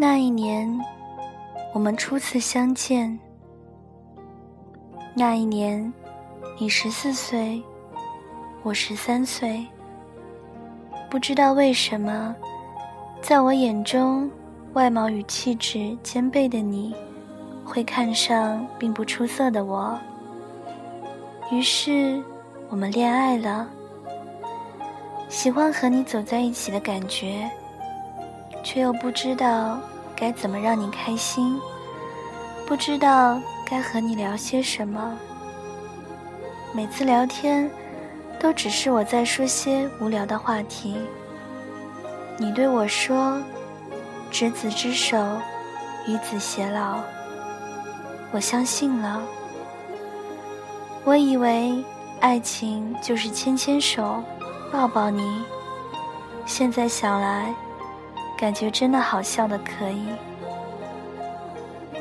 那一年，我们初次相见。那一年，你十四岁，我十三岁。不知道为什么，在我眼中，外貌与气质兼备的你，会看上并不出色的我。于是，我们恋爱了。喜欢和你走在一起的感觉。却又不知道该怎么让你开心，不知道该和你聊些什么。每次聊天，都只是我在说些无聊的话题。你对我说：“执子之手，与子偕老。”我相信了。我以为爱情就是牵牵手，抱抱你。现在想来。感觉真的好笑的可以。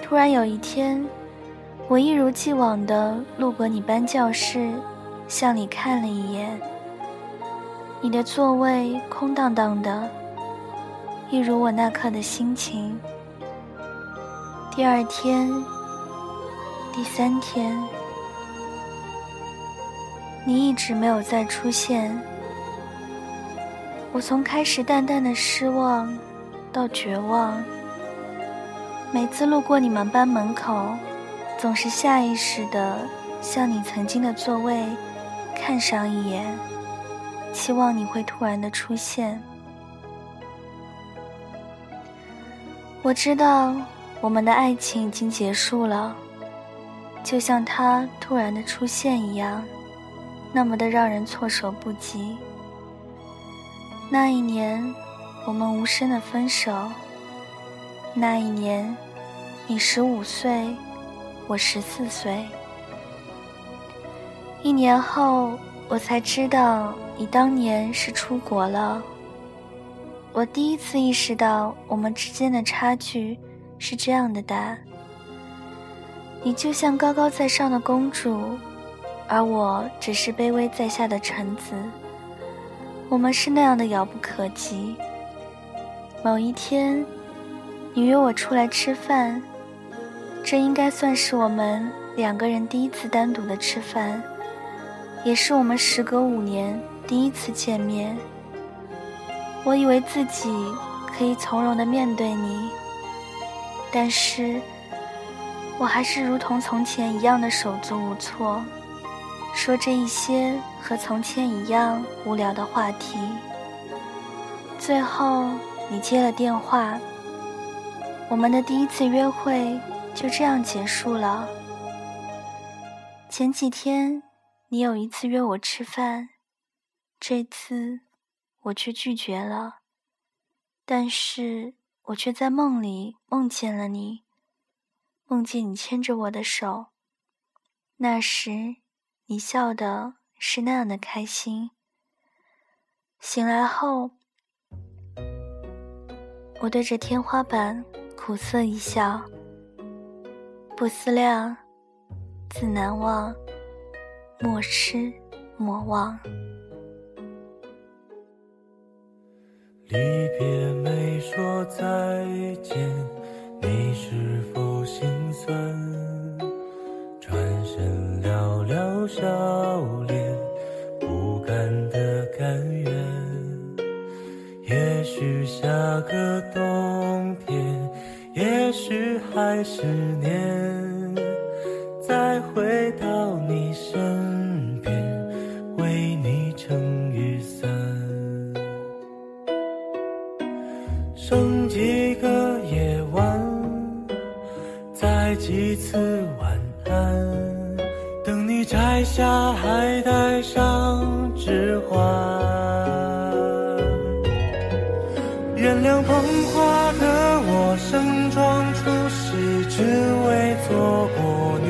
突然有一天，我一如既往的路过你班教室，向你看了一眼。你的座位空荡荡的，一如我那刻的心情。第二天，第三天，你一直没有再出现。我从开始淡淡的失望。到绝望。每次路过你们班门口，总是下意识的向你曾经的座位看上一眼，期望你会突然的出现。我知道我们的爱情已经结束了，就像他突然的出现一样，那么的让人措手不及。那一年。我们无声的分手。那一年，你十五岁，我十四岁。一年后，我才知道你当年是出国了。我第一次意识到我们之间的差距是这样的大。你就像高高在上的公主，而我只是卑微在下的臣子。我们是那样的遥不可及。某一天，你约我出来吃饭，这应该算是我们两个人第一次单独的吃饭，也是我们时隔五年第一次见面。我以为自己可以从容的面对你，但是我还是如同从前一样的手足无措，说着一些和从前一样无聊的话题，最后。你接了电话，我们的第一次约会就这样结束了。前几天你有一次约我吃饭，这次我却拒绝了，但是我却在梦里梦见了你，梦见你牵着我的手，那时你笑的是那样的开心。醒来后。我对着天花板苦涩一笑，不思量，自难忘，莫失莫忘。离别没说再见，你是否心酸？笑脸，不甘的甘愿。也许下个冬天，也许还是年，再回到你身边，为你撑雨伞。剩几个夜晚，再几次晚安，下，还带上指环。原谅捧花的我，盛装出席，只为错过你。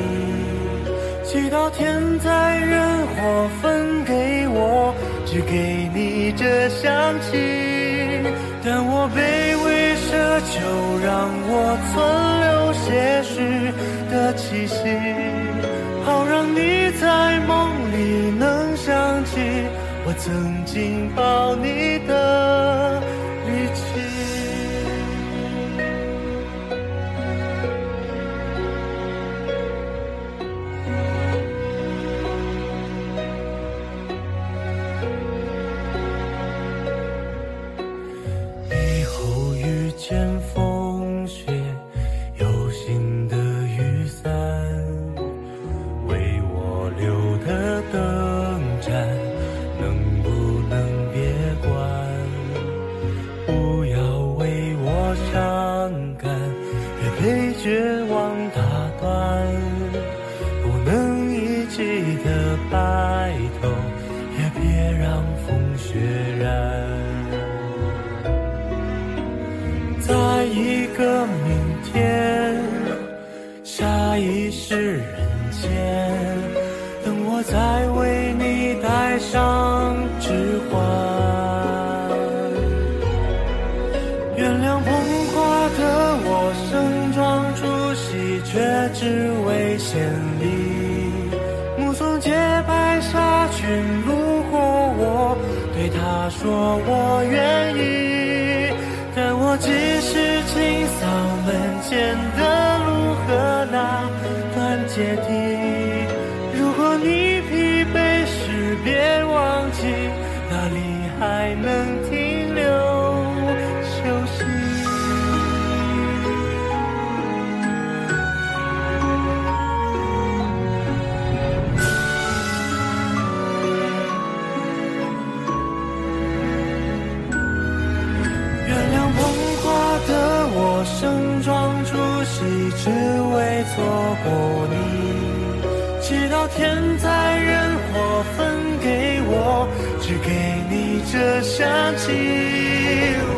祈祷天灾人祸分给我，只给你这香气。但我卑微奢求，让我存留些许的气息，你在梦里能想起。我曾经抱你的力气。再为你戴上指环。原谅捧花的我盛装出席，却只为献礼。目送洁白纱裙路过我，对他说我愿意。但我只是清扫门前的路和那段阶梯。如果你，别忘记哪里还能停留休息。原谅捧花的我盛装出席，只为错过你。直到天灾人这香气。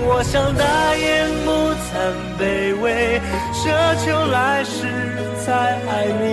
我想大言不惭卑微，奢求来世再爱你。